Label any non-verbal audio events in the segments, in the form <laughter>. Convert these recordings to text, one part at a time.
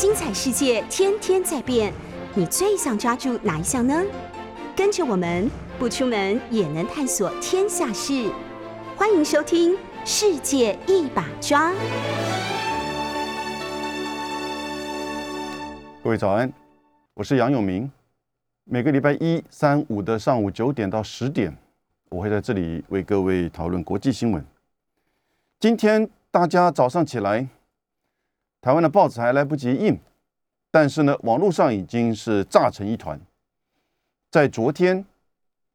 精彩世界天天在变，你最想抓住哪一项呢？跟着我们不出门也能探索天下事，欢迎收听《世界一把抓》。各位早安，我是杨永明。每个礼拜一、三、五的上午九点到十点，我会在这里为各位讨论国际新闻。今天大家早上起来，台湾的报纸还来不及印，但是呢，网络上已经是炸成一团。在昨天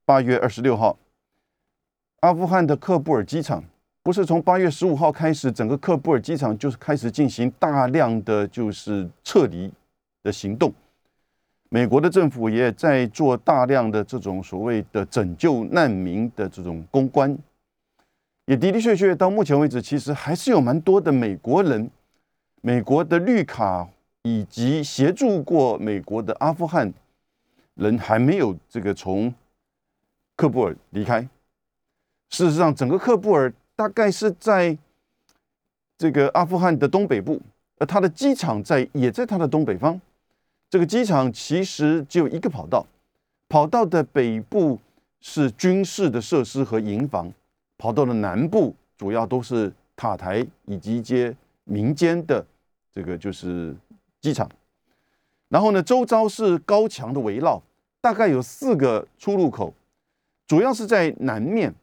八月二十六号，阿富汗的喀布尔机场，不是从八月十五号开始，整个喀布尔机场就是开始进行大量的就是撤离的行动。美国的政府也在做大量的这种所谓的拯救难民的这种公关，也的的确确到目前为止，其实还是有蛮多的美国人、美国的绿卡以及协助过美国的阿富汗人还没有这个从喀布尔离开。事实上，整个喀布尔大概是在这个阿富汗的东北部，而它的机场在也在它的东北方。这个机场其实只有一个跑道，跑道的北部是军事的设施和营房，跑道的南部主要都是塔台以及一些民间的这个就是机场。然后呢，周遭是高墙的围绕，大概有四个出入口，主要是在南面，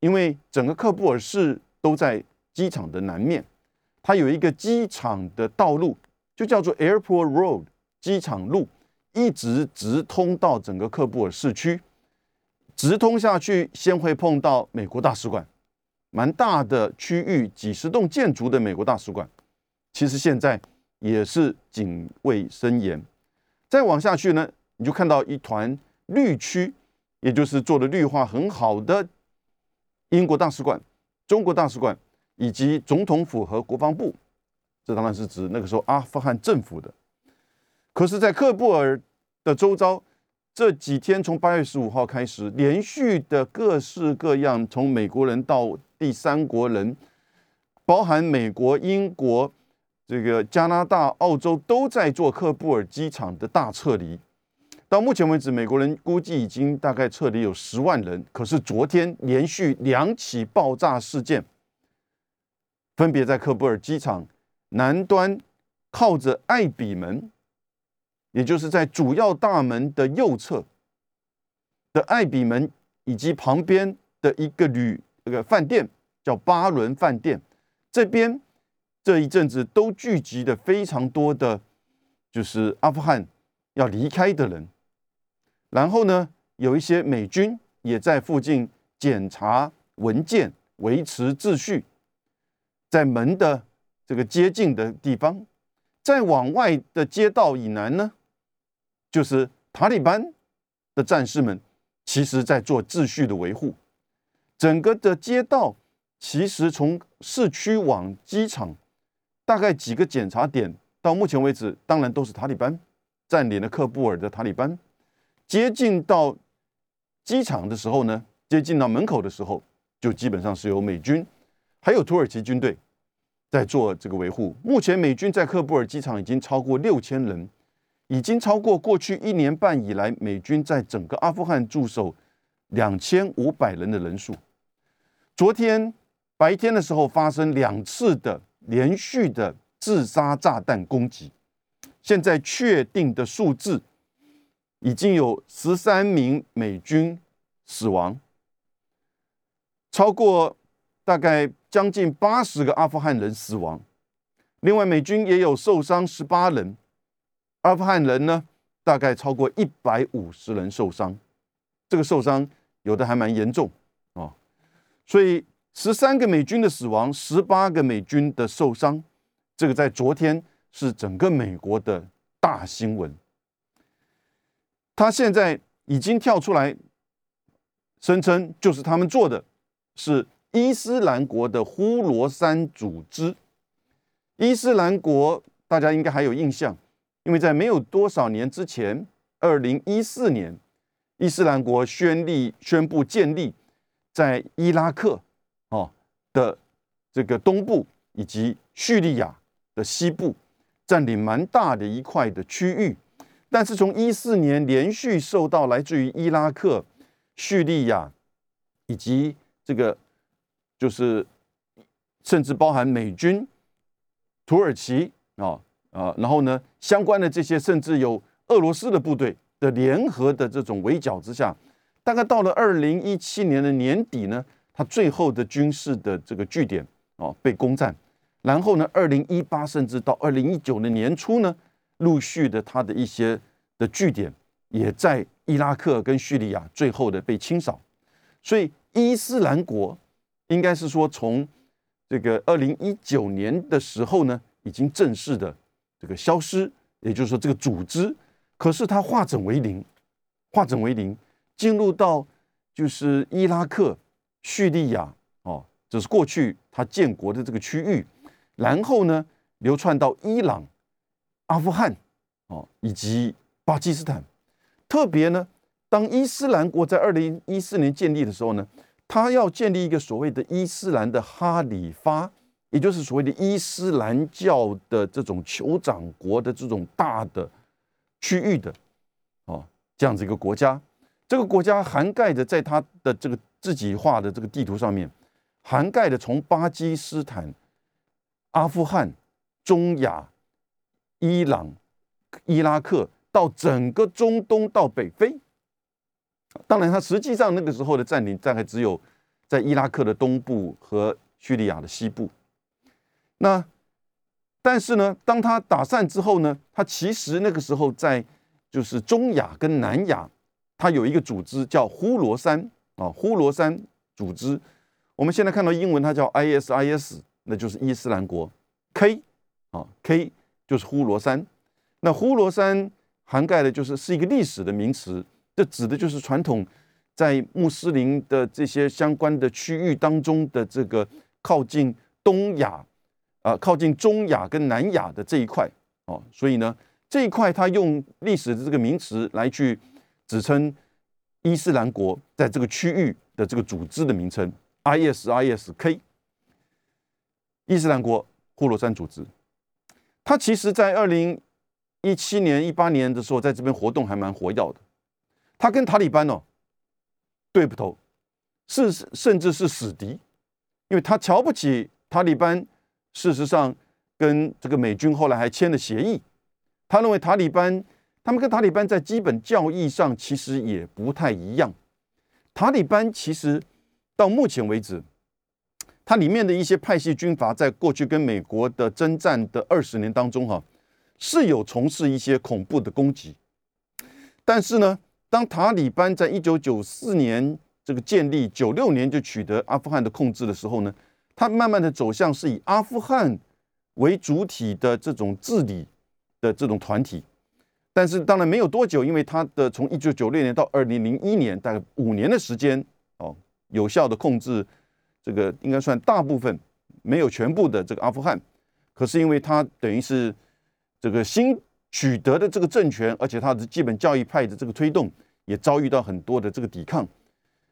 因为整个喀布尔市都在机场的南面，它有一个机场的道路，就叫做 Airport Road。机场路一直直通到整个喀布尔市区，直通下去，先会碰到美国大使馆，蛮大的区域，几十栋建筑的美国大使馆，其实现在也是警卫森严。再往下去呢，你就看到一团绿区，也就是做的绿化很好的英国大使馆、中国大使馆以及总统府和国防部，这当然是指那个时候阿富汗政府的。可是，在喀布尔的周遭，这几天从八月十五号开始，连续的各式各样，从美国人到第三国人，包含美国、英国、这个加拿大、澳洲，都在做喀布尔机场的大撤离。到目前为止，美国人估计已经大概撤离有十万人。可是昨天连续两起爆炸事件，分别在喀布尔机场南端，靠着艾比门。也就是在主要大门的右侧的艾比门，以及旁边的一个旅那个饭店叫巴伦饭店，这边这一阵子都聚集的非常多的，就是阿富汗要离开的人。然后呢，有一些美军也在附近检查文件，维持秩序，在门的这个接近的地方，再往外的街道以南呢。就是塔利班的战士们，其实在做秩序的维护。整个的街道其实从市区往机场，大概几个检查点，到目前为止，当然都是塔利班占领了喀布尔的塔利班。接近到机场的时候呢，接近到门口的时候，就基本上是由美军还有土耳其军队在做这个维护。目前美军在喀布尔机场已经超过六千人。已经超过过去一年半以来美军在整个阿富汗驻守两千五百人的人数。昨天白天的时候发生两次的连续的自杀炸弹攻击，现在确定的数字已经有十三名美军死亡，超过大概将近八十个阿富汗人死亡，另外美军也有受伤十八人。阿富汗人呢，大概超过一百五十人受伤，这个受伤有的还蛮严重啊，所以十三个美军的死亡，十八个美军的受伤，这个在昨天是整个美国的大新闻。他现在已经跳出来声称，就是他们做的是伊斯兰国的呼罗珊组织。伊斯兰国大家应该还有印象。因为在没有多少年之前，二零一四年，伊斯兰国宣立宣布建立在伊拉克的这个东部以及叙利亚的西部占领蛮大的一块的区域。但是从一四年连续受到来自于伊拉克、叙利亚以及这个就是甚至包含美军、土耳其啊啊，然后呢相关的这些甚至有俄罗斯的部队的联合的这种围剿之下，大概到了二零一七年的年底呢，他最后的军事的这个据点哦被攻占，然后呢二零一八甚至到二零一九的年初呢。陆续的，他的一些的据点也在伊拉克跟叙利亚最后的被清扫，所以伊斯兰国应该是说从这个二零一九年的时候呢，已经正式的这个消失，也就是说这个组织，可是它化整为零，化整为零，进入到就是伊拉克、叙利亚哦，这是过去他建国的这个区域，然后呢流窜到伊朗。阿富汗，哦，以及巴基斯坦，特别呢，当伊斯兰国在二零一四年建立的时候呢，他要建立一个所谓的伊斯兰的哈里发，也就是所谓的伊斯兰教的这种酋长国的这种大的区域的，哦，这样子一个国家，这个国家涵盖着在它的这个自己画的这个地图上面，涵盖的从巴基斯坦、阿富汗、中亚。伊朗、伊拉克到整个中东到北非，当然，它实际上那个时候的占领大概只有在伊拉克的东部和叙利亚的西部。那但是呢，当他打散之后呢，他其实那个时候在就是中亚跟南亚，他有一个组织叫呼罗珊啊，呼罗珊组织。我们现在看到英文，它叫 ISIS，那就是伊斯兰国 K 啊 K。就是呼罗珊，那呼罗珊涵盖的就是是一个历史的名词，这指的就是传统在穆斯林的这些相关的区域当中的这个靠近东亚啊，靠近中亚跟南亚的这一块哦，所以呢，这一块他用历史的这个名词来去指称伊斯兰国在这个区域的这个组织的名称，ISISK，伊斯兰国呼罗珊组织。他其实，在二零一七年、一八年的时候，在这边活动还蛮活跃的。他跟塔利班哦对不头，是甚至是死敌，因为他瞧不起塔利班。事实上，跟这个美军后来还签了协议。他认为塔利班，他们跟塔利班在基本教义上其实也不太一样。塔利班其实到目前为止。它里面的一些派系军阀，在过去跟美国的征战的二十年当中，哈，是有从事一些恐怖的攻击。但是呢，当塔利班在一九九四年这个建立，九六年就取得阿富汗的控制的时候呢，它慢慢的走向是以阿富汗为主体的这种治理的这种团体。但是当然没有多久，因为它的从一九九六年到二零零一年，大概五年的时间，哦，有效的控制。这个应该算大部分，没有全部的这个阿富汗，可是因为他等于是这个新取得的这个政权，而且他的基本教义派的这个推动，也遭遇到很多的这个抵抗，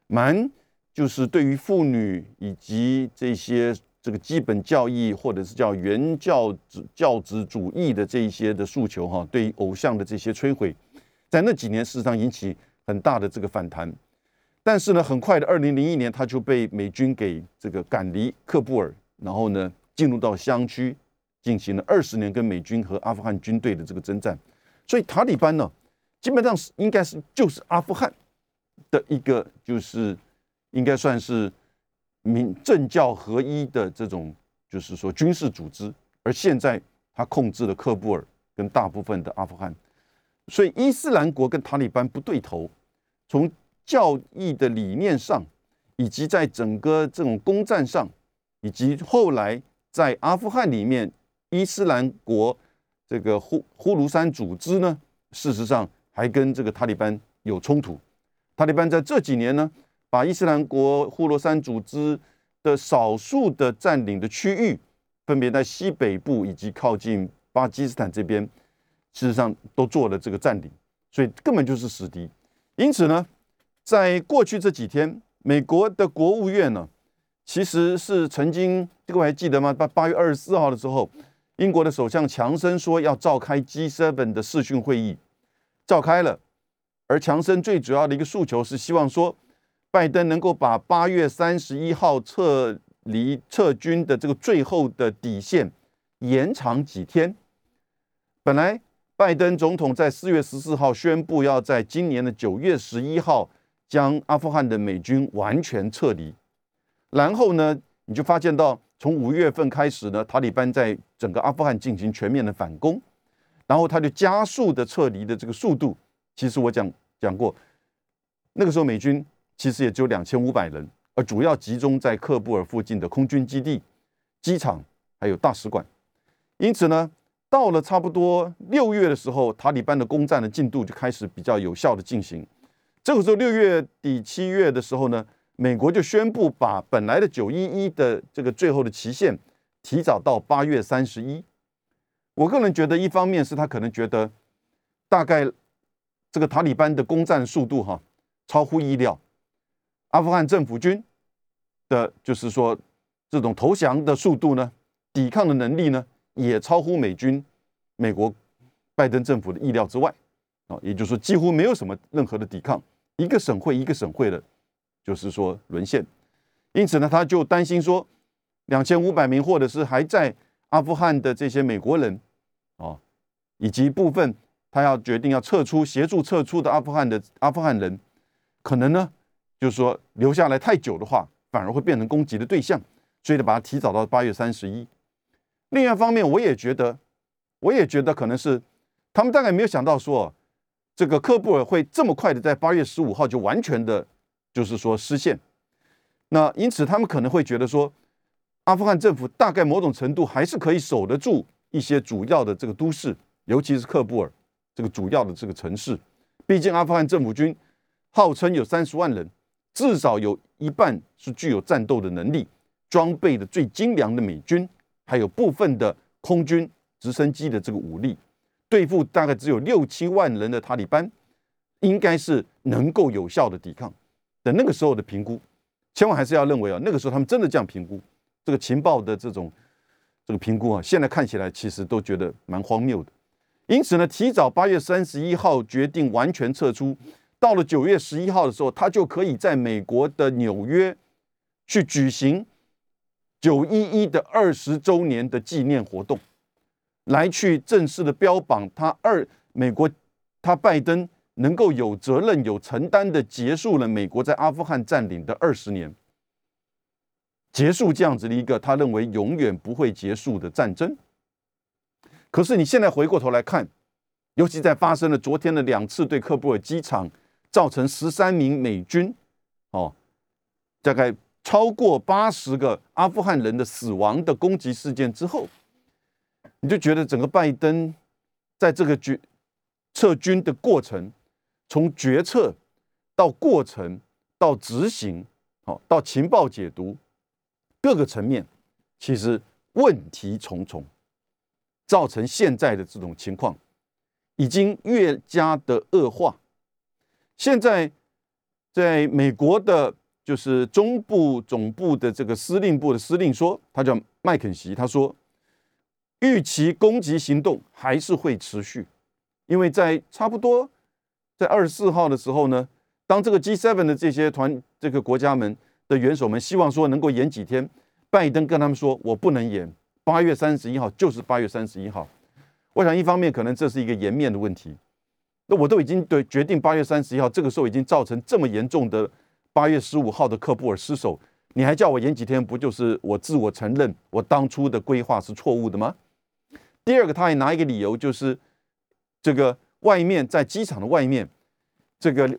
蛮就是对于妇女以及这些这个基本教义或者是叫原教旨教旨主义的这一些的诉求哈，对于偶像的这些摧毁，在那几年事实上引起很大的这个反弹。但是呢，很快的，二零零一年他就被美军给这个赶离喀布尔，然后呢，进入到乡区，进行了二十年跟美军和阿富汗军队的这个征战。所以塔利班呢，基本上是应该是就是阿富汗的一个，就是应该算是民政教合一的这种，就是说军事组织。而现在他控制了喀布尔跟大部分的阿富汗，所以伊斯兰国跟塔利班不对头，从。教义的理念上，以及在整个这种攻占上，以及后来在阿富汗里面，伊斯兰国这个呼呼卢山组织呢，事实上还跟这个塔利班有冲突。塔利班在这几年呢，把伊斯兰国呼罗山组织的少数的占领的区域，分别在西北部以及靠近巴基斯坦这边，事实上都做了这个占领，所以根本就是死敌。因此呢。在过去这几天，美国的国务院呢，其实是曾经，这个我还记得吗？八八月二十四号的时候，英国的首相强生说要召开 G7 的视讯会议，召开了。而强生最主要的一个诉求是希望说，拜登能够把八月三十一号撤离撤军的这个最后的底线延长几天。本来拜登总统在四月十四号宣布要在今年的九月十一号将阿富汗的美军完全撤离，然后呢，你就发现到从五月份开始呢，塔利班在整个阿富汗进行全面的反攻，然后他就加速的撤离的这个速度。其实我讲讲过，那个时候美军其实也只有两千五百人，而主要集中在喀布尔附近的空军基地、机场还有大使馆。因此呢，到了差不多六月的时候，塔利班的攻占的进度就开始比较有效的进行。这个时候六月底七月的时候呢，美国就宣布把本来的九一一的这个最后的期限提早到八月三十一。我个人觉得，一方面是他可能觉得大概。这个塔利班的攻占速度哈超乎意料，阿富汗政府军的，就是说这种投降的速度呢，抵抗的能力呢，也超乎美军、美国拜登政府的意料之外啊，也就是说几乎没有什么任何的抵抗，一个省会一个省会的，就是说沦陷。因此呢，他就担心说，两千五百名或者是还在阿富汗的这些美国人啊，以及部分。他要决定要撤出，协助撤出的阿富汗的阿富汗人，可能呢，就是说留下来太久的话，反而会变成攻击的对象，所以得把它提早到八月三十一。另外一方面，我也觉得，我也觉得可能是他们大概没有想到说，这个喀布尔会这么快的在八月十五号就完全的，就是说失陷。那因此他们可能会觉得说，阿富汗政府大概某种程度还是可以守得住一些主要的这个都市，尤其是喀布尔。这个主要的这个城市，毕竟阿富汗政府军号称有三十万人，至少有一半是具有战斗的能力，装备的最精良的美军，还有部分的空军直升机的这个武力，对付大概只有六七万人的塔利班，应该是能够有效的抵抗。等那个时候的评估，千万还是要认为啊，那个时候他们真的这样评估，这个情报的这种这个评估啊，现在看起来其实都觉得蛮荒谬的。因此呢，提早八月三十一号决定完全撤出，到了九月十一号的时候，他就可以在美国的纽约去举行九一一的二十周年的纪念活动，来去正式的标榜他二美国他拜登能够有责任有承担的结束了美国在阿富汗占领的二十年，结束这样子的一个他认为永远不会结束的战争。可是你现在回过头来看，尤其在发生了昨天的两次对喀布尔机场造成十三名美军，哦，大概超过八十个阿富汗人的死亡的攻击事件之后，你就觉得整个拜登在这个决撤军的过程，从决策到过程到执行，好到情报解读各个层面，其实问题重重。造成现在的这种情况，已经越加的恶化。现在，在美国的，就是中部总部的这个司令部的司令说，他叫麦肯锡，他说，预期攻击行动还是会持续，因为在差不多在二十四号的时候呢，当这个 G7 的这些团这个国家们的元首们希望说能够延几天，拜登跟他们说，我不能延。八月三十一号就是八月三十一号，我想一方面可能这是一个颜面的问题，那我都已经对决定八月三十一号，这个时候已经造成这么严重的八月十五号的喀布尔失守，你还叫我延几天，不就是我自我承认我当初的规划是错误的吗？第二个，他还拿一个理由，就是这个外面在机场的外面，这个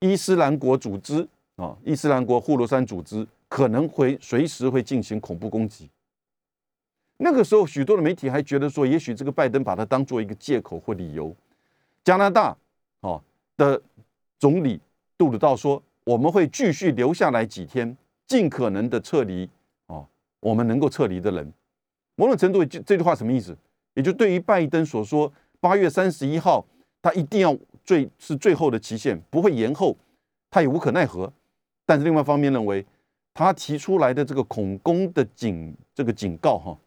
伊斯兰国组织啊，伊斯兰国呼罗珊组织可能会随时会进行恐怖攻击。那个时候，许多的媒体还觉得说，也许这个拜登把它当做一个借口或理由。加拿大哦的总理杜鲁道说，我们会继续留下来几天，尽可能的撤离哦，我们能够撤离的人。某种程度，这这句话什么意思？也就对于拜登所说，八月三十一号他一定要最是最后的期限，不会延后，他也无可奈何。但是另外一方面认为，他提出来的这个恐攻的警这个警告哈。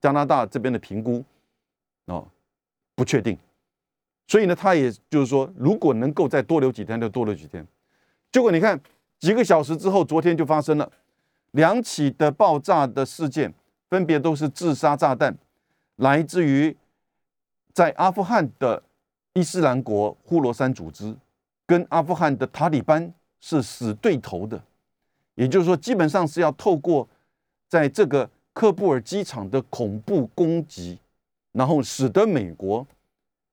加拿大这边的评估啊不确定，所以呢，他也就是说，如果能够再多留几天，就多留几天。结果你看，几个小时之后，昨天就发生了两起的爆炸的事件，分别都是自杀炸弹，来自于在阿富汗的伊斯兰国呼罗珊组织，跟阿富汗的塔利班是死对头的，也就是说，基本上是要透过在这个。喀布尔机场的恐怖攻击，然后使得美国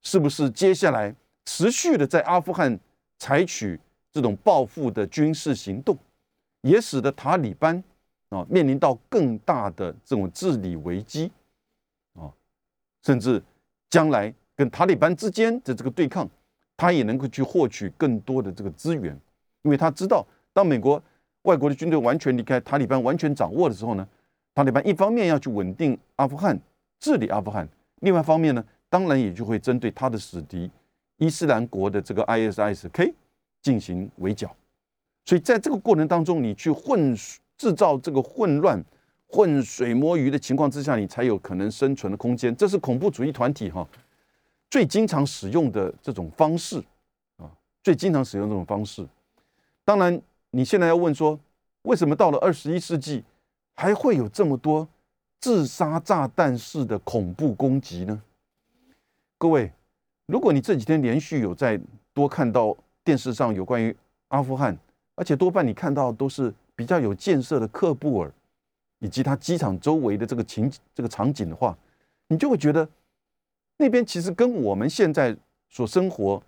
是不是接下来持续的在阿富汗采取这种报复的军事行动，也使得塔利班啊面临到更大的这种治理危机啊，甚至将来跟塔利班之间的这个对抗，他也能够去获取更多的这个资源，因为他知道，当美国外国的军队完全离开塔利班完全掌握的时候呢。塔利班一方面要去稳定阿富汗、治理阿富汗，另外一方面呢，当然也就会针对他的死敌伊斯兰国的这个 ISIS-K 进行围剿。所以在这个过程当中，你去混制造这个混乱、混水摸鱼的情况之下，你才有可能生存的空间。这是恐怖主义团体哈最经常使用的这种方式啊，最经常使用这种方式。当然，你现在要问说，为什么到了二十一世纪？还会有这么多自杀炸弹式的恐怖攻击呢？各位，如果你这几天连续有在多看到电视上有关于阿富汗，而且多半你看到都是比较有建设的喀布尔以及它机场周围的这个情这个场景的话，你就会觉得那边其实跟我们现在所生活，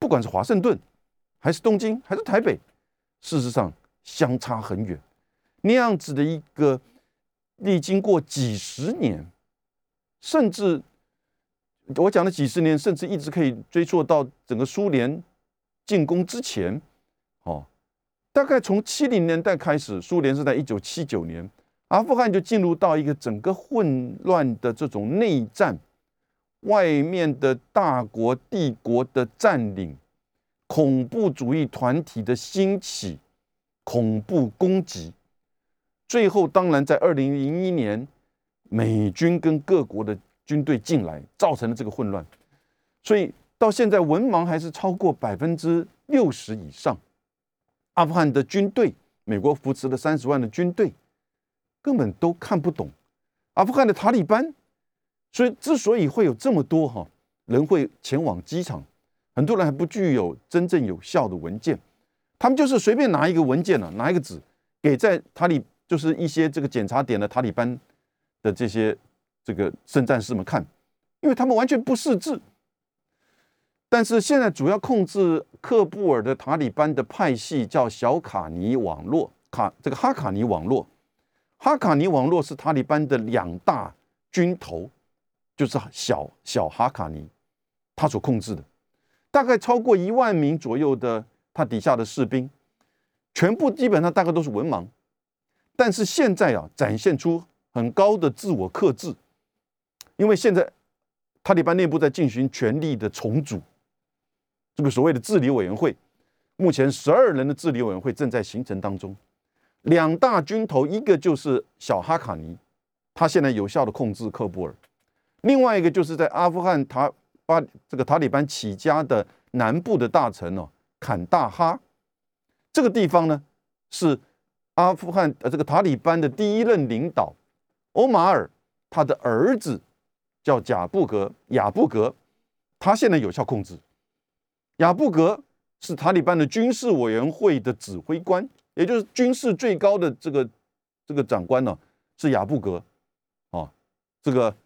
不管是华盛顿还是东京还是台北，事实上相差很远。那样子的一个历经过几十年，甚至我讲了几十年，甚至一直可以追溯到整个苏联进攻之前，哦，大概从七零年代开始，苏联是在一九七九年，阿富汗就进入到一个整个混乱的这种内战，外面的大国帝国的占领，恐怖主义团体的兴起，恐怖攻击。最后，当然在二零零一年，美军跟各国的军队进来，造成了这个混乱。所以到现在，文盲还是超过百分之六十以上。阿富汗的军队，美国扶持了三十万的军队，根本都看不懂阿富汗的塔利班。所以，之所以会有这么多哈人会前往机场，很多人还不具有真正有效的文件，他们就是随便拿一个文件呢，拿一个纸给在塔利。就是一些这个检查点的塔利班的这些这个圣战士们看，因为他们完全不识字。但是现在主要控制喀布尔的塔利班的派系叫小卡尼网络卡这个哈卡尼网络，哈卡尼网络是塔利班的两大军头，就是小小哈卡尼他所控制的，大概超过一万名左右的他底下的士兵，全部基本上大概都是文盲。但是现在啊，展现出很高的自我克制，因为现在塔利班内部在进行权力的重组，这个所谓的治理委员会，目前十二人的治理委员会正在形成当中。两大军头，一个就是小哈卡尼，他现在有效的控制喀布尔；另外一个就是在阿富汗塔巴这个塔利班起家的南部的大臣哦，坎大哈，这个地方呢是。阿富汗呃，这个塔利班的第一任领导欧马尔，他的儿子叫贾布格雅布格，他现在有效控制。雅布格是塔利班的军事委员会的指挥官，也就是军事最高的这个这个长官呢，是雅布格啊，这个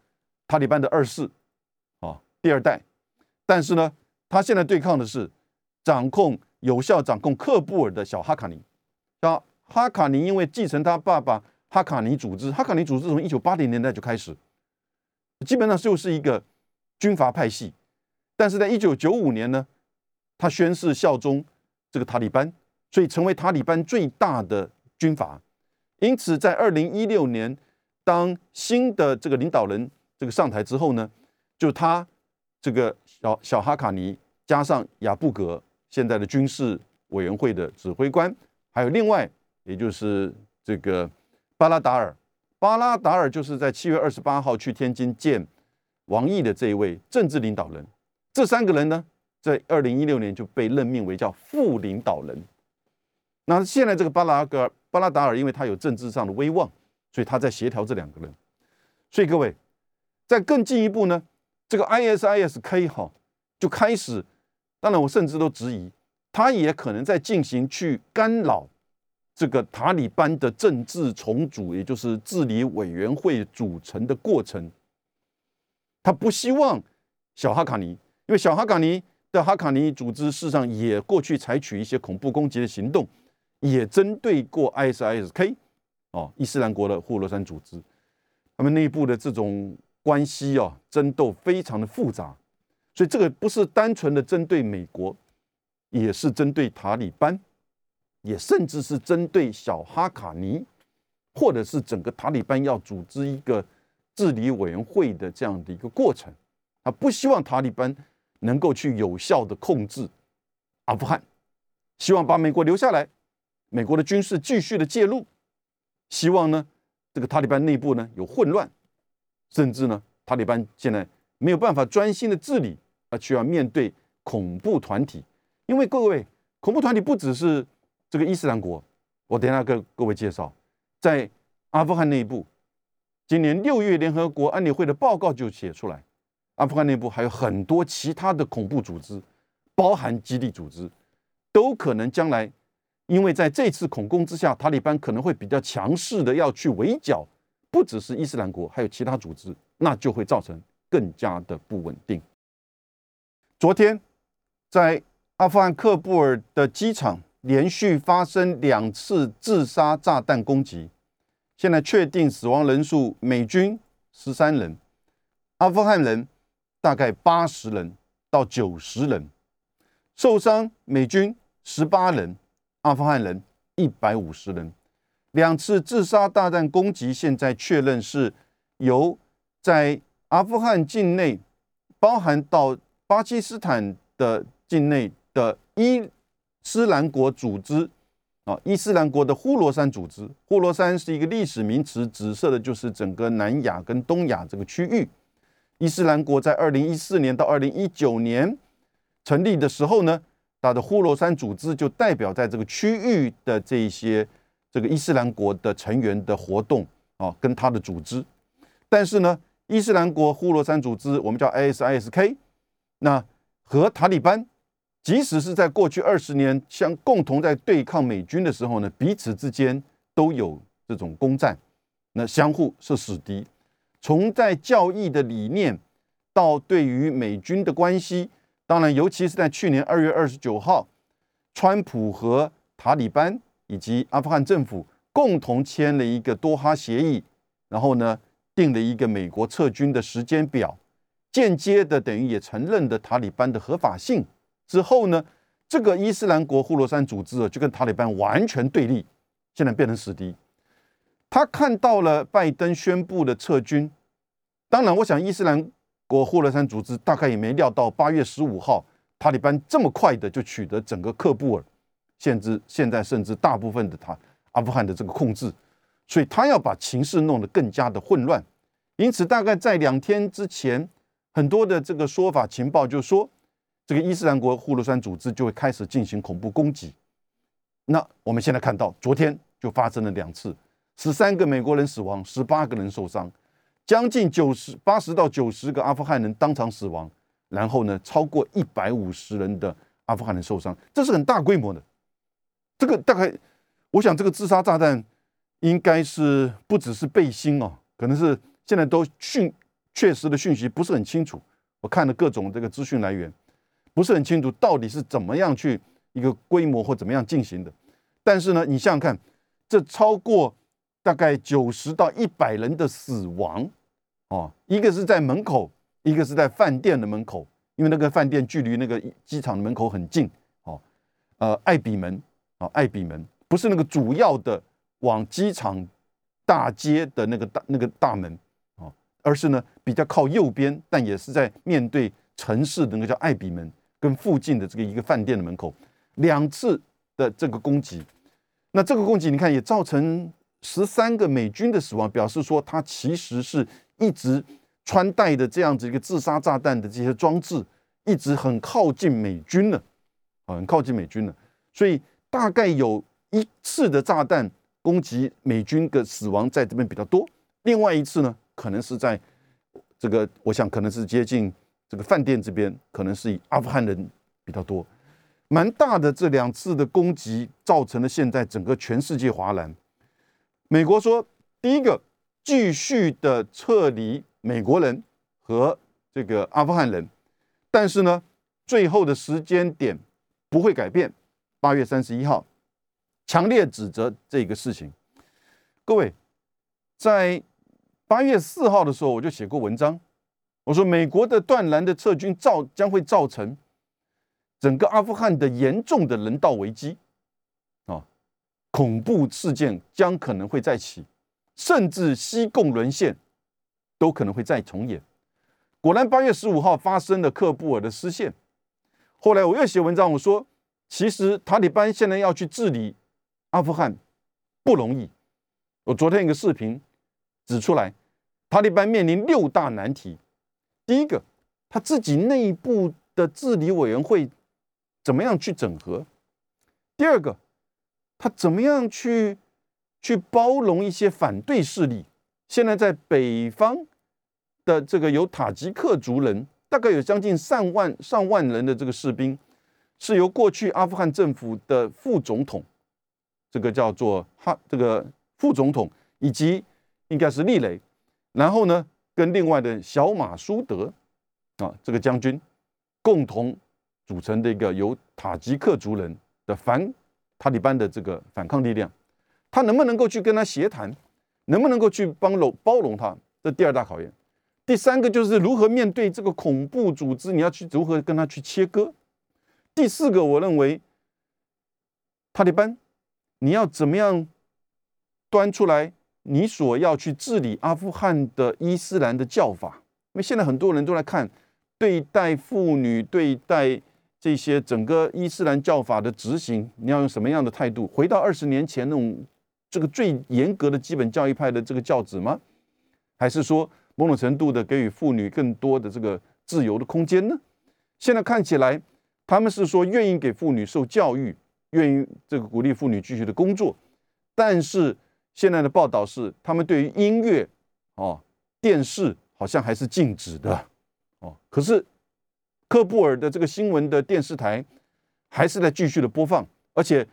塔利班的二世啊，第二代。但是呢，他现在对抗的是掌控有效掌控喀布尔的小哈卡尼，叫。哈卡尼因为继承他爸爸哈卡尼组织，哈卡尼组织从一九八零年代就开始，基本上就是一个军阀派系。但是在一九九五年呢，他宣誓效忠这个塔利班，所以成为塔利班最大的军阀。因此，在二零一六年，当新的这个领导人这个上台之后呢，就他这个小小哈卡尼加上亚布格现在的军事委员会的指挥官，还有另外。也就是这个巴拉达尔巴拉达尔就是在七月二十八号去天津见王毅的这一位政治领导人。这三个人呢，在二零一六年就被任命为叫副领导人。那现在这个巴拉格巴拉达尔，因为他有政治上的威望，所以他在协调这两个人。所以各位，在更进一步呢，这个 ISISK 哈就开始，当然我甚至都质疑，他也可能在进行去干扰这个塔利班的政治重组，也就是治理委员会组成的过程。他不希望小哈卡尼，因为小哈卡尼的哈卡尼组织事实上也过去采取一些恐怖攻击的行动。也针对过 ISISK 哦，伊斯兰国的霍罗珊组织，他们内部的这种关系啊，争斗非常的复杂，所以这个不是单纯的针对美国，也是针对塔利班，也甚至是针对小哈卡尼，或者是整个塔利班要组织一个治理委员会的这样的一个过程，他不希望塔利班能够去有效的控制阿富汗，希望把美国留下来。美国的军事继续的介入，希望呢，这个塔利班内部呢有混乱，甚至呢，塔利班现在没有办法专心的治理，而需要面对恐怖团体。因为各位，恐怖团体不只是这个伊斯兰国，我等下跟各位介绍，在阿富汗内部，今年六月联合国安理会的报告就写出来，阿富汗内部还有很多其他的恐怖组织，包含基地组织，都可能将来。因为在这次恐攻之下，塔利班可能会比较强势的要去围剿，不只是伊斯兰国，还有其他组织，那就会造成更加的不稳定。昨天在阿富汗喀布尔的机场连续发生两次自杀炸弹攻击，现在确定死亡人数美军十三人，阿富汗人大概八十人到九十人，受伤美军十八人。阿富汗人一百五十人，两次自杀大战攻击，现在确认是由在阿富汗境内，包含到巴基斯坦的境内的伊伊斯兰国组织啊，伊斯兰国的呼罗珊组织。呼罗珊是一个历史名词，指涉的就是整个南亚跟东亚这个区域。伊斯兰国在二零一四年到二零一九年成立的时候呢。他的呼罗珊组织就代表在这个区域的这一些这个伊斯兰国的成员的活动啊，跟他的组织。但是呢，伊斯兰国呼罗珊组织，我们叫 ISISK，那和塔利班，即使是在过去二十年相共同在对抗美军的时候呢，彼此之间都有这种攻占，那相互是死敌。从在教义的理念到对于美军的关系。当然，尤其是在去年二月二十九号，川普和塔利班以及阿富汗政府共同签了一个多哈协议，然后呢，定了一个美国撤军的时间表，间接的等于也承认的塔利班的合法性。之后呢，这个伊斯兰国呼罗珊组织啊就跟塔利班完全对立，现在变成死敌。他看到了拜登宣布的撤军，当然，我想伊斯兰。国霍罗山组织大概也没料到，八月十五号，塔利班这么快的就取得整个喀布尔，甚至现在甚至大部分的他阿富汗的这个控制，所以他要把情势弄得更加的混乱。因此，大概在两天之前，很多的这个说法情报就说，这个伊斯兰国呼罗珊组织就会开始进行恐怖攻击。那我们现在看到，昨天就发生了两次，十三个美国人死亡，十八个人受伤。将近九十八十到九十个阿富汗人当场死亡，然后呢，超过一百五十人的阿富汗人受伤，这是很大规模的。这个大概，我想这个自杀炸弹应该是不只是背心哦，可能是现在都讯确实的讯息不是很清楚。我看了各种这个资讯来源，不是很清楚到底是怎么样去一个规模或怎么样进行的。但是呢，你想想看，这超过。大概九十到一百人的死亡，哦，一个是在门口，一个是在饭店的门口，因为那个饭店距离那个机场的门口很近，哦，呃，艾比门，哦，艾比门不是那个主要的往机场大街的那个大那个大门，哦，而是呢比较靠右边，但也是在面对城市的那个叫艾比门，跟附近的这个一个饭店的门口，两次的这个攻击，那这个攻击你看也造成。十三个美军的死亡，表示说他其实是一直穿戴的这样子一个自杀炸弹的这些装置，一直很靠近美军了，啊，很靠近美军了。所以大概有一次的炸弹攻击美军的死亡在这边比较多，另外一次呢，可能是在这个，我想可能是接近这个饭店这边，可能是以阿富汗人比较多。蛮大的这两次的攻击，造成了现在整个全世界哗然。美国说，第一个继续的撤离美国人和这个阿富汗人，但是呢，最后的时间点不会改变，八月三十一号，强烈指责这个事情。各位，在八月四号的时候，我就写过文章，我说美国的断然的撤军造将会造成。整个阿富汗的严重的人道危机，啊，恐怖事件将可能会再起，甚至西贡沦陷都可能会再重演。果然，八月十五号发生了克布尔的失陷。后来我又写文章，我说，其实塔利班现在要去治理阿富汗不容易。我昨天一个视频指出来，塔利班面临六大难题。第一个，他自己内部的治理委员会。怎么样去整合？第二个，他怎么样去去包容一些反对势力？现在在北方的这个有塔吉克族人，大概有将近上万上万人的这个士兵，是由过去阿富汗政府的副总统，这个叫做哈这个副总统，以及应该是利雷，然后呢，跟另外的小马苏德啊这个将军共同。组成的一个由塔吉克族人的反塔利班的这个反抗力量，他能不能够去跟他协谈，能不能够去帮容包容他？这第二大考验。第三个就是如何面对这个恐怖组织，你要去如何跟他去切割？第四个，我认为塔利班你要怎么样端出来你所要去治理阿富汗的伊斯兰的教法？因为现在很多人都来看对待妇女，对待。这些整个伊斯兰教法的执行，你要用什么样的态度？回到二十年前那种这个最严格的基本教育派的这个教旨吗？还是说某种程度的给予妇女更多的这个自由的空间呢？现在看起来，他们是说愿意给妇女受教育，愿意这个鼓励妇女继续的工作，但是现在的报道是，他们对于音乐哦、电视好像还是禁止的哦。可是。科布尔的这个新闻的电视台还是在继续的播放，而且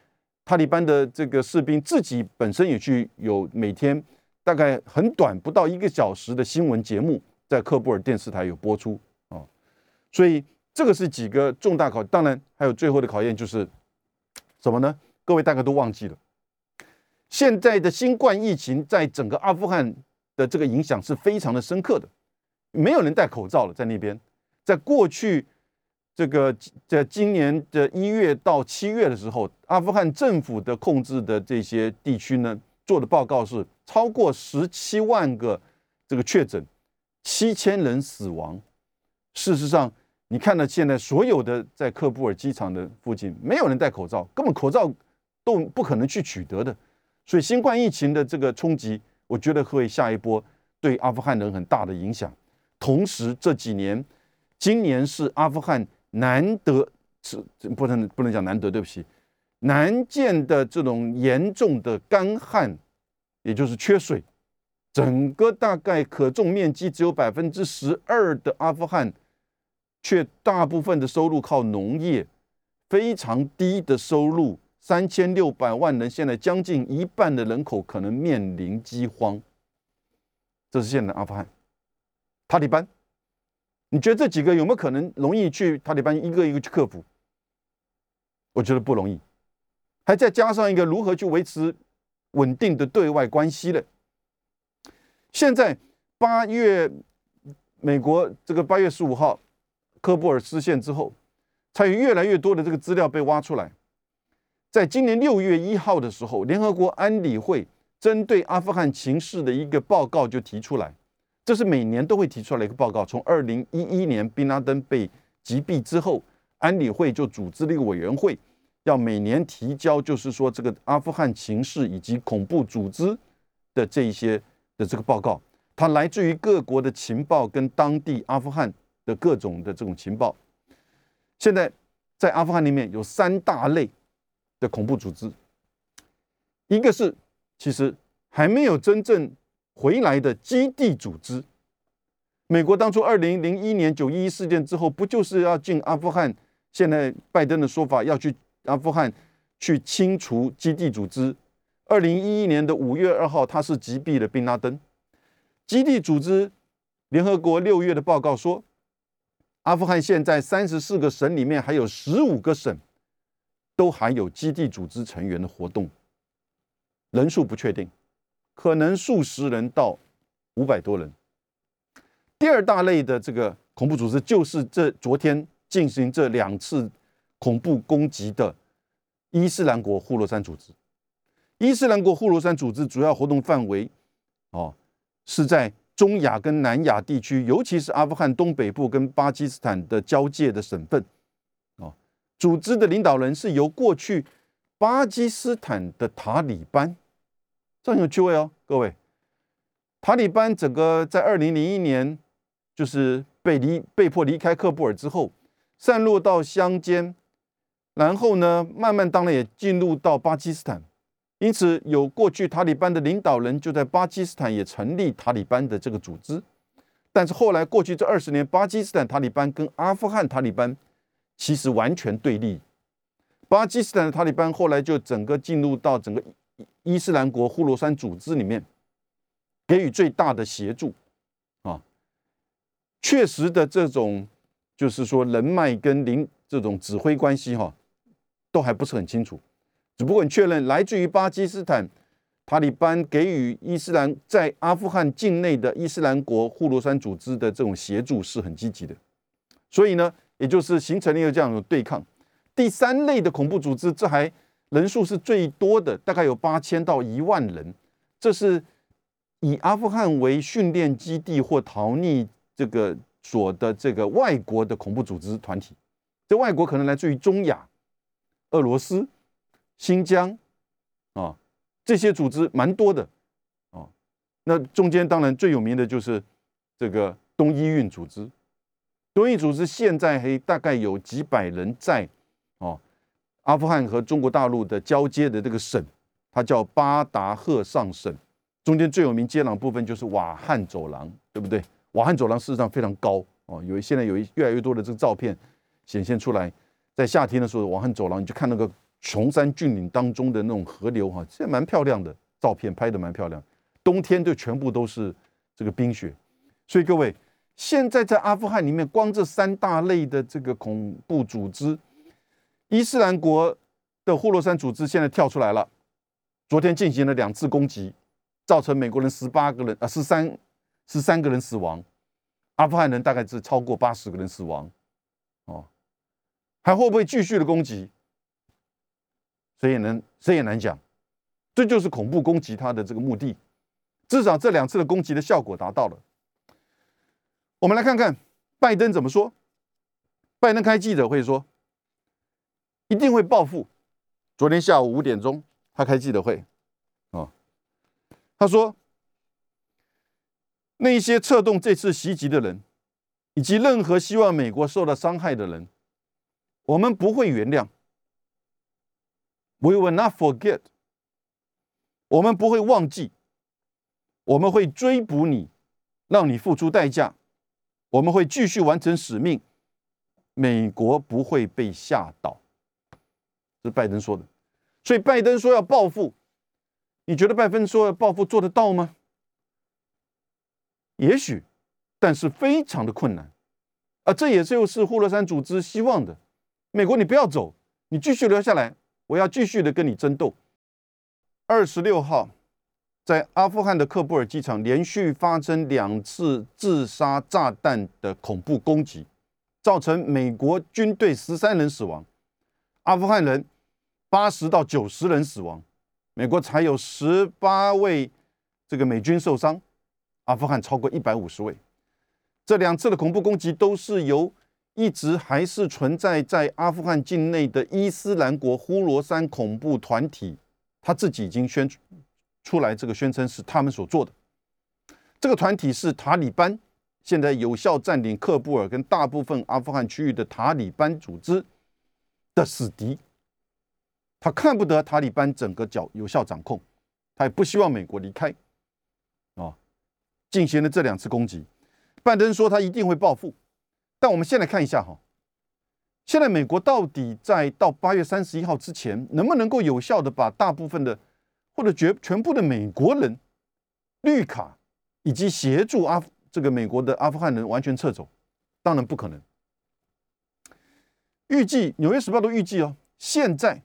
塔利班的这个士兵自己本身也去有每天大概很短不到一个小时的新闻节目在科布尔电视台有播出哦，所以这个是几个重大考，当然还有最后的考验就是 <tsk> 什么呢？各位大概都忘记了，现在的新冠疫情在整个阿富汗的这个影响是非常的深刻的，没有人戴口罩了，在那边。在过去这个在今年的一月到七月的时候，阿富汗政府的控制的这些地区呢，做的报告是超过十七万个这个确诊，七千人死亡。事实上，你看到现在所有的在喀布尔机场的附近，没有人戴口罩，根本口罩都不可能去取得的。所以，新冠疫情的这个冲击，我觉得会下一波对阿富汗人很大的影响。同时，这几年。今年是阿富汗难得是不能不能讲难得，对不起，难见的这种严重的干旱，也就是缺水。整个大概可种面积只有百分之十二的阿富汗，却大部分的收入靠农业，非常低的收入。三千六百万人，现在将近一半的人口可能面临饥荒。这是现在阿富汗，塔利班。你觉得这几个有没有可能容易去塔利班一个一个去克服？我觉得不容易，还再加上一个如何去维持稳定的对外关系了。现在八月，美国这个八月十五号，科布尔失陷之后，才有越来越多的这个资料被挖出来。在今年六月一号的时候，联合国安理会针对阿富汗情势的一个报告就提出来。这是每年都会提出来一个报告。从二零一一年宾拉登被击毙之后，安理会就组织了一个委员会，要每年提交，就是说这个阿富汗情势以及恐怖组织的这一些的这个报告，它来自于各国的情报跟当地阿富汗的各种的这种情报。现在在阿富汗里面有三大类的恐怖组织，一个是其实还没有真正回来的基地组织。美国当初二零零一年九一一事件之后，不就是要进阿富汗？现在拜登的说法要去阿富汗去清除基地组织。二零一一年的五月二号，他是击毙了宾拉登。基地组织，联合国六月的报告说，阿富汗现在三十四个省里面还有十五个省都含有基地组织成员的活动，人数不确定，可能数十人到五百多人。第二大类的这个恐怖组织，就是这昨天进行这两次恐怖攻击的伊斯兰国呼罗珊组织。伊斯兰国呼罗珊组织主要活动范围，哦，是在中亚跟南亚地区，尤其是阿富汗东北部跟巴基斯坦的交界的省份，组织的领导人是由过去巴基斯坦的塔利班，这很有趣味哦，各位，塔利班整个在二零零一年就是被离被迫离开喀布尔之后，散落到乡间，然后呢，慢慢当然也进入到巴基斯坦。因此，有过去塔利班的领导人就在巴基斯坦也成立塔利班的这个组织，但是后来过去这二十年，巴基斯坦塔利班跟阿富汗塔利班其实完全对立。巴基斯坦的塔利班后来就整个进入到整个伊斯兰国呼罗珊组织里面，给予最大的协助。啊，确实的这种就是说人脉跟领这种指挥关系哈，都还不是很清楚。只不过你确认来自于巴基斯坦塔利班给予伊斯兰在阿富汗境内的伊斯兰国呼罗珊组织的这种协助是很积极的，所以呢，也就是形成了一个这样的对抗。第三类的恐怖组织，这还人数是最多的，大概有八千到一万人。这是以阿富汗为训练基地或逃匿这个所的这个外国的恐怖组织团体。这外国可能来自于中亚、俄罗斯。新疆啊，这些组织蛮多的啊。那中间当然最有名的就是这个东伊运组织。东伊组织现在还大概有几百人在哦，阿富汗和中国大陆的交接的这个省，它叫巴达赫上省。中间最有名接壤部分就是瓦罕走廊，对不对？瓦罕走廊事实上非常高哦，有现在有一越来越多的这个照片显现出来，在夏天的时候，瓦罕走廊你就看那个。崇山峻岭当中的那种河流，哈，这蛮漂亮的照片，拍的蛮漂亮。冬天就全部都是这个冰雪，所以各位，现在在阿富汗里面，光这三大类的这个恐怖组织，伊斯兰国的霍洛珊组织现在跳出来了，昨天进行了两次攻击，造成美国人十八个人啊十三十三个人死亡，阿富汗人大概是超过八十个人死亡，哦，还会不会继续的攻击？谁也能，谁也难讲，这就是恐怖攻击它的这个目的。至少这两次的攻击的效果达到了。我们来看看拜登怎么说。拜登开记者会说，一定会报复。昨天下午五点钟，他开记者会，啊，他说，那些策动这次袭击的人，以及任何希望美国受到伤害的人，我们不会原谅。We will not forget。我们不会忘记，我们会追捕你，让你付出代价。我们会继续完成使命。美国不会被吓倒，这是拜登说的。所以拜登说要报复，你觉得拜登说要报复做得到吗？也许，但是非常的困难。啊，这也就是呼罗珊组织希望的。美国，你不要走，你继续留下来。我要继续的跟你争斗。二十六号，在阿富汗的喀布尔机场连续发生两次自杀炸弹的恐怖攻击，造成美国军队十三人死亡，阿富汗人八十到九十人死亡，美国才有十八位这个美军受伤，阿富汗超过一百五十位。这两次的恐怖攻击都是由。一直还是存在在阿富汗境内的伊斯兰国呼罗珊恐怖团体，他自己已经宣出来这个宣称是他们所做的。这个团体是塔利班，现在有效占领喀布尔跟大部分阿富汗区域的塔利班组织的死敌。他看不得塔利班整个角有效掌控，他也不希望美国离开。啊，进行了这两次攻击，拜登说他一定会报复。但我们先来看一下哈，现在美国到底在到八月三十一号之前，能不能够有效的把大部分的或者绝全部的美国人绿卡以及协助阿这个美国的阿富汗人完全撤走？当然不可能。预计《纽约时报》都预计哦，现在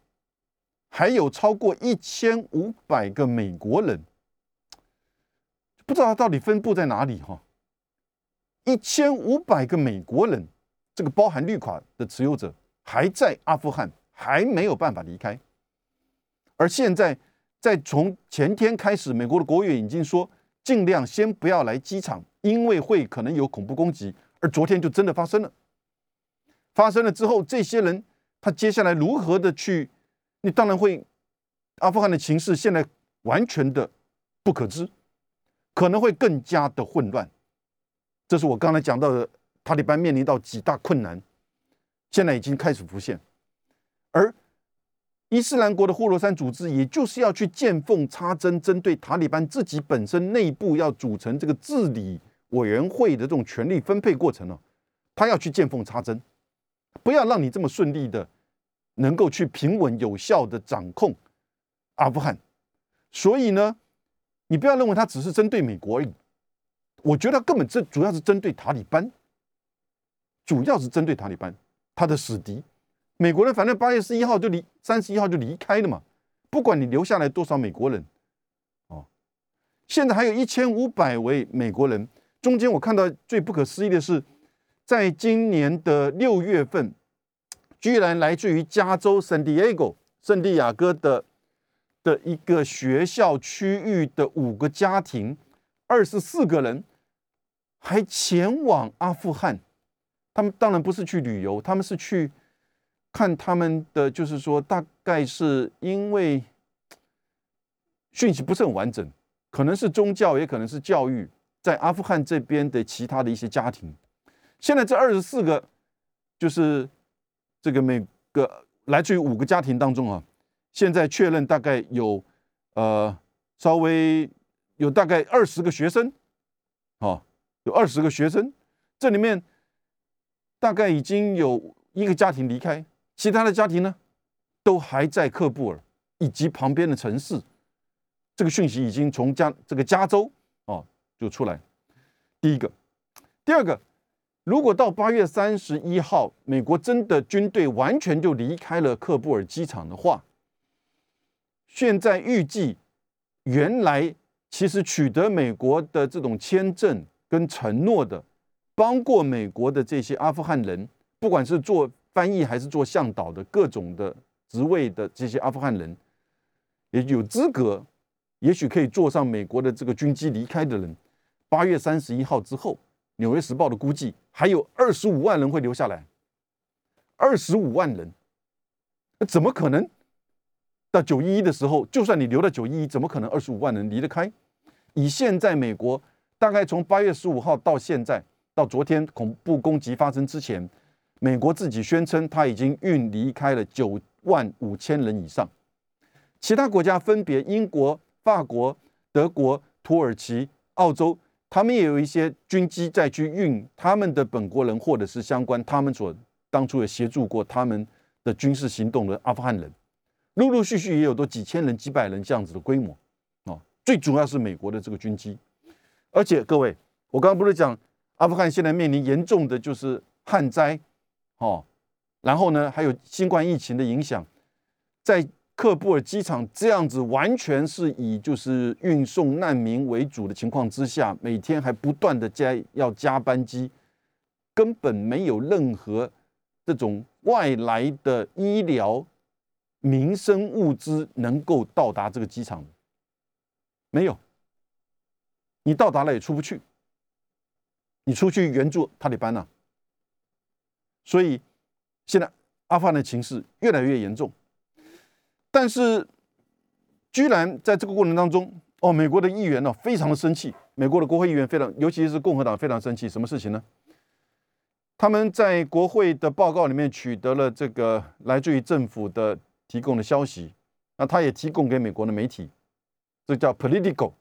还有超过一千五百个美国人，不知道他到底分布在哪里哈。一千五百个美国人，这个包含绿卡的持有者还在阿富汗，还没有办法离开。而现在，在从前天开始，美国的国务院已经说，尽量先不要来机场，因为会可能有恐怖攻击。而昨天就真的发生了。发生了之后，这些人他接下来如何的去？你当然会，阿富汗的情势现在完全的不可知，可能会更加的混乱。这是我刚才讲到的，塔利班面临到几大困难，现在已经开始浮现。而伊斯兰国的霍罗山组织，也就是要去见缝插针，针对塔利班自己本身内部要组成这个治理委员会的这种权力分配过程呢，他要去见缝插针，不要让你这么顺利的能够去平稳有效的掌控阿富汗。所以呢，你不要认为他只是针对美国而已。我觉得根本这主要是针对塔利班，主要是针对塔利班，他的死敌，美国人反正八月十一号就离三十一号就离开了嘛，不管你留下来多少美国人，哦，现在还有一千五百位美国人，中间我看到最不可思议的是，在今年的六月份，居然来自于加州圣地亚哥圣地亚哥的的一个学校区域的五个家庭。二十四个人还前往阿富汗，他们当然不是去旅游，他们是去看他们的，就是说，大概是因为讯息不是很完整，可能是宗教，也可能是教育，在阿富汗这边的其他的一些家庭。现在这二十四个，就是这个每个来自于五个家庭当中啊，现在确认大概有呃稍微。有大概二十个学生，哦，有二十个学生，这里面大概已经有一个家庭离开，其他的家庭呢，都还在喀布尔以及旁边的城市。这个讯息已经从加这个加州哦就出来。第一个，第二个，如果到八月三十一号，美国真的军队完全就离开了喀布尔机场的话，现在预计原来。其实取得美国的这种签证跟承诺的，帮过美国的这些阿富汗人，不管是做翻译还是做向导的各种的职位的这些阿富汗人，也有资格，也许可以坐上美国的这个军机离开的人。八月三十一号之后，《纽约时报》的估计还有二十五万人会留下来。二十五万人，那怎么可能？到九一一的时候，就算你留了九一一，怎么可能二十五万人离得开？以现在美国大概从八月十五号到现在，到昨天恐怖攻击发生之前，美国自己宣称他已经运离开了九万五千人以上。其他国家分别英国、法国、德国、土耳其、澳洲，他们也有一些军机在去运他们的本国人或者是相关他们所当初也协助过他们的军事行动的阿富汗人。陆陆续续也有多几千人、几百人这样子的规模，哦，最主要是美国的这个军机，而且各位，我刚刚不是讲阿富汗现在面临严重的就是旱灾，哦，然后呢还有新冠疫情的影响，在喀布尔机场这样子完全是以就是运送难民为主的情况之下，每天还不断的加要加班机，根本没有任何这种外来的医疗。民生物资能够到达这个机场没有？你到达了也出不去。你出去援助塔利班呐。所以现在阿富汗的情势越来越严重。但是，居然在这个过程当中，哦，美国的议员呢非常的生气，美国的国会议员非常，尤其是共和党非常生气。什么事情呢？他们在国会的报告里面取得了这个来自于政府的提供的消息，那他也提供给美国的媒体，这叫 Political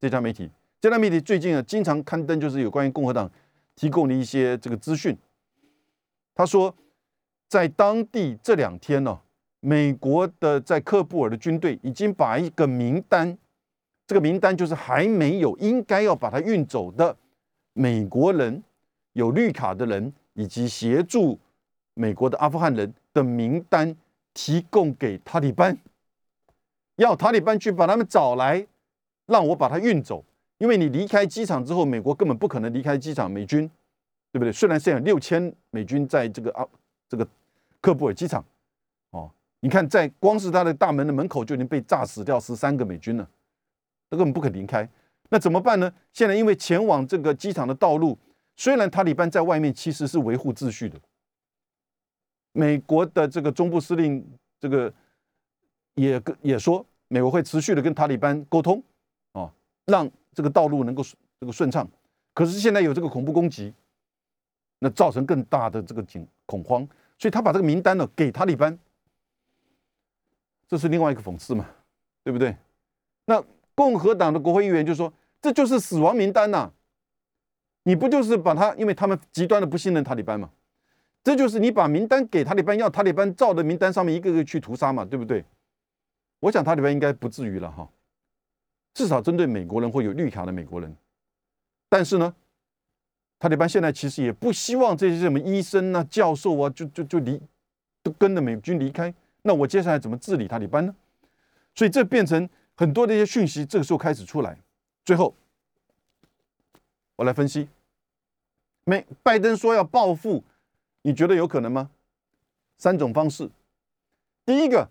这家媒体。这家媒体最近啊经常刊登就是有关于共和党提供的一些这个资讯。他说，在当地这两天呢，美国的在喀布尔的军队已经把一个名单。这个名单就是还没有应该要把它运走的美国人、有绿卡的人以及协助美国的阿富汗人的名单，提供给塔利班，要塔利班去把他们找来，让我把它运走。因为你离开机场之后，美国根本不可能离开机场，美军对不对？虽然现在六千美军在这个啊这个喀布尔机场，哦，你看在光是他的大门的门口就已经被炸死掉十三个美军了。那根本不可离开，那怎么办呢？现在因为前往这个机场的道路，虽然塔利班在外面其实是维护秩序的，美国的这个中部司令这个也跟也说，美国会持续的跟塔利班沟通，啊，让这个道路能够这个顺畅。可是现在有这个恐怖攻击，造成更大的这个紧恐慌，所以他把这个名单呢给塔利班，这是另外一个讽刺嘛，对不对？那。共和党的国会议员就说：“这就是死亡名单呐！你不就是把他，因为他们极端的不信任塔利班嘛？这就是你把名单给塔利班，要塔利班照的名单上面一个个去屠杀嘛，对不对？我想塔利班应该不至于了哈，至少针对美国人或有绿卡的美国人。但是呢，塔利班现在其实也不希望这些什么医生啊、教授啊，就就就离都跟着美军离开。那我接下来怎么治理塔利班呢？所以这变成。”很多的一些讯息，这个时候开始出来。最后，我来分析：美拜登说要报复，你觉得有可能吗？三种方式。第一个，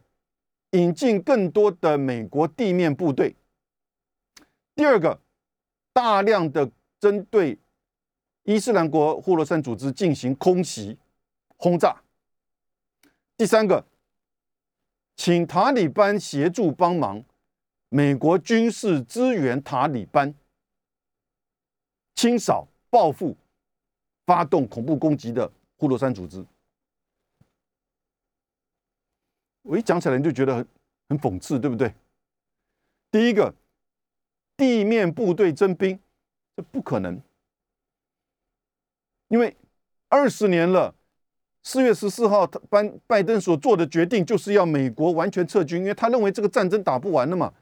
引进更多的美国地面部队；第二个，大量的针对伊斯兰国霍洛山组织进行空袭轰炸；第三个，请塔利班协助帮忙。美国军事支援塔利班，清扫、报复、发动恐怖攻击的呼罗山组织。我一讲起来你就觉得很很讽刺，对不对？第一个，地面部队征兵，这不可能，因为二十年了，四月十四号，他拜拜登所做的决定就是要美国完全撤军，因为他认为这个战争打不完了嘛。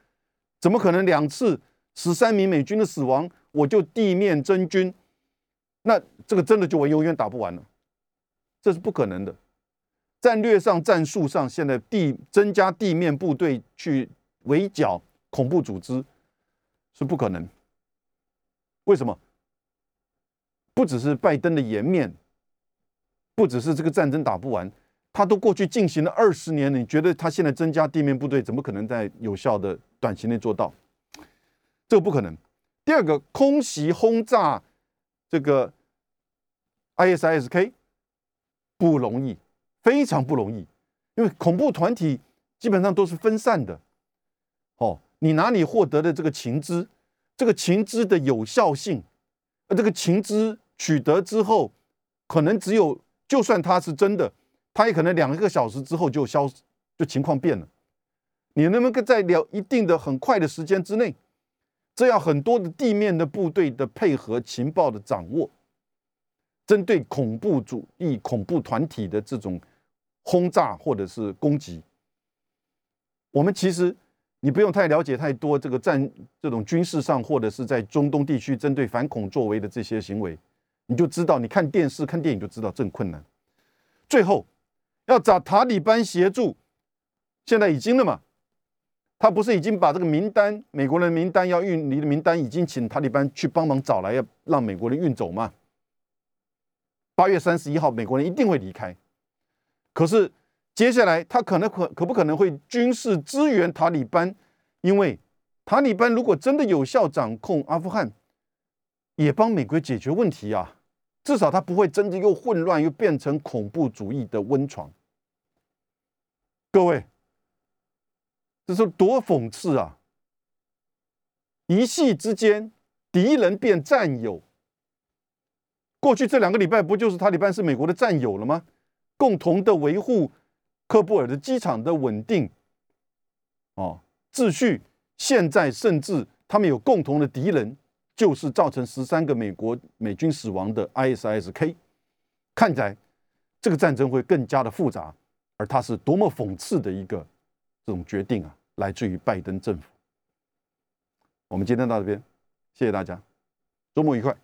怎么可能两次十三名美军的死亡，我就地面征军？那这个真的就我永远打不完了，这是不可能的。战略上、战术上，现在地增加地面部队去围剿恐怖组织是不可能。为什么？不只是拜登的颜面，不只是这个战争打不完。他都过去进行了二十年，你觉得他现在增加地面部队，怎么可能在有效的短期内做到？这个不可能。第二个，空袭轰炸这个 ISISK 不容易，非常不容易，因为恐怖团体基本上都是分散的。哦，你哪里获得的这个情资，这个情资的有效性，而这个情资取得之后，可能只有，就算它是真的。它也可能两个小时之后就消失，就情况变了。你能不能在了一定的很快的时间之内，这样很多的地面的部队的配合、情报的掌握，针对恐怖主义、恐怖团体的这种轰炸或者是攻击，我们其实你不用太了解太多这个战这种军事上或者是在中东地区针对反恐作为的这些行为，你就知道，你看电视、看电影就知道这很困难。最后。要找塔利班协助，现在已经了嘛？他不是已经把这个名单，美国人名单要运离的名单，已经请塔利班去帮忙找来，要让美国人运走吗？八月三十一号，美国人一定会离开。可是接下来他可能可可不可能会军事支援塔利班？因为塔利班如果真的有效掌控阿富汗，也帮美国解决问题啊。至少他不会真的又混乱又变成恐怖主义的温床。各位，这是多讽刺啊！一夕之间，敌人变战友。过去这两个礼拜，不就是塔利班是美国的战友了吗？共同的维护科布尔的机场的稳定，哦，秩序。现在甚至他们有共同的敌人，就是造成十三个美国美军死亡的 ISSK，。看起来这个战争会更加的复杂，而它是多么讽刺的一个这种决定啊！来自于拜登政府。我们今天到这边，谢谢大家，周末愉快。